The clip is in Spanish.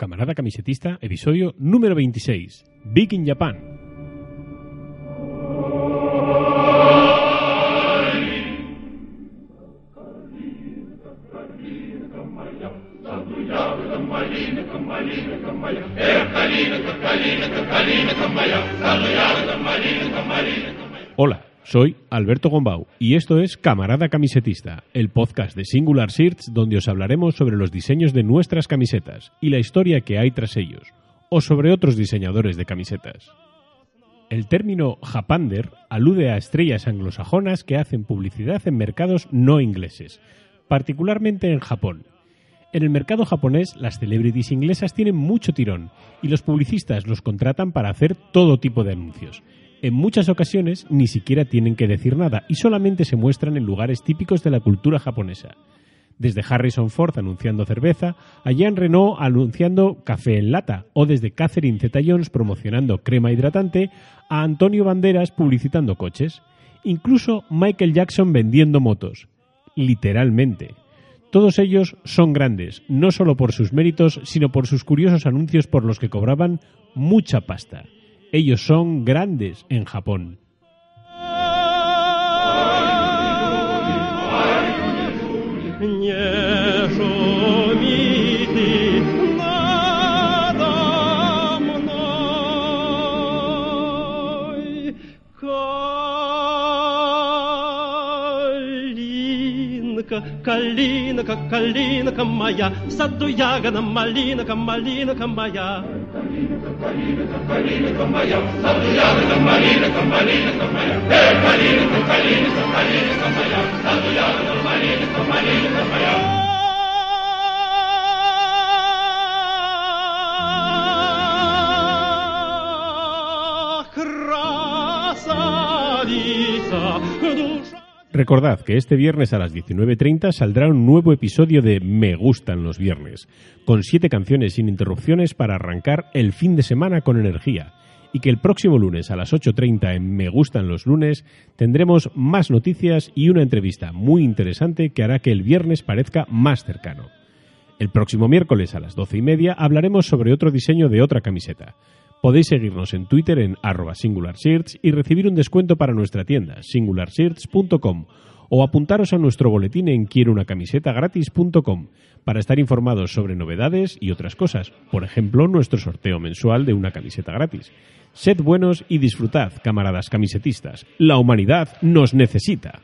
Camarada Camisetista, episodio número 26. Big in Japan. Hola, soy Alberto Gombau y esto es Camarada Camisetista, el podcast de Singular Shirts donde os hablaremos sobre los diseños de nuestras camisetas y la historia que hay tras ellos, o sobre otros diseñadores de camisetas. El término Japander alude a estrellas anglosajonas que hacen publicidad en mercados no ingleses, particularmente en Japón. En el mercado japonés, las celebrities inglesas tienen mucho tirón y los publicistas los contratan para hacer todo tipo de anuncios. En muchas ocasiones ni siquiera tienen que decir nada y solamente se muestran en lugares típicos de la cultura japonesa. Desde Harrison Ford anunciando cerveza, a Jean Renault anunciando café en lata, o desde Catherine Zeta-Jones promocionando crema hidratante, a Antonio Banderas publicitando coches. Incluso Michael Jackson vendiendo motos. Literalmente. Todos ellos son grandes, no solo por sus méritos, sino por sus curiosos anuncios por los que cobraban mucha pasta. Ellos son grandes en Japón. калинка, калинка моя, в саду ягода малинка, малинка моя. Калинка, калинка, калинка моя, саду ягода малинка, малинка моя. Эй, калинка, калинка, калинка моя, саду ягода малинка, малинка моя. красавица, Recordad que este viernes a las 19.30 saldrá un nuevo episodio de Me gustan los viernes, con siete canciones sin interrupciones para arrancar el fin de semana con energía. Y que el próximo lunes a las 8.30 en Me gustan los lunes tendremos más noticias y una entrevista muy interesante que hará que el viernes parezca más cercano. El próximo miércoles a las 12 y media hablaremos sobre otro diseño de otra camiseta. Podéis seguirnos en Twitter en arroba singularshirts y recibir un descuento para nuestra tienda singularshirts.com o apuntaros a nuestro boletín en quierounacamisetagratis.com para estar informados sobre novedades y otras cosas, por ejemplo, nuestro sorteo mensual de una camiseta gratis. Sed buenos y disfrutad, camaradas camisetistas. La humanidad nos necesita.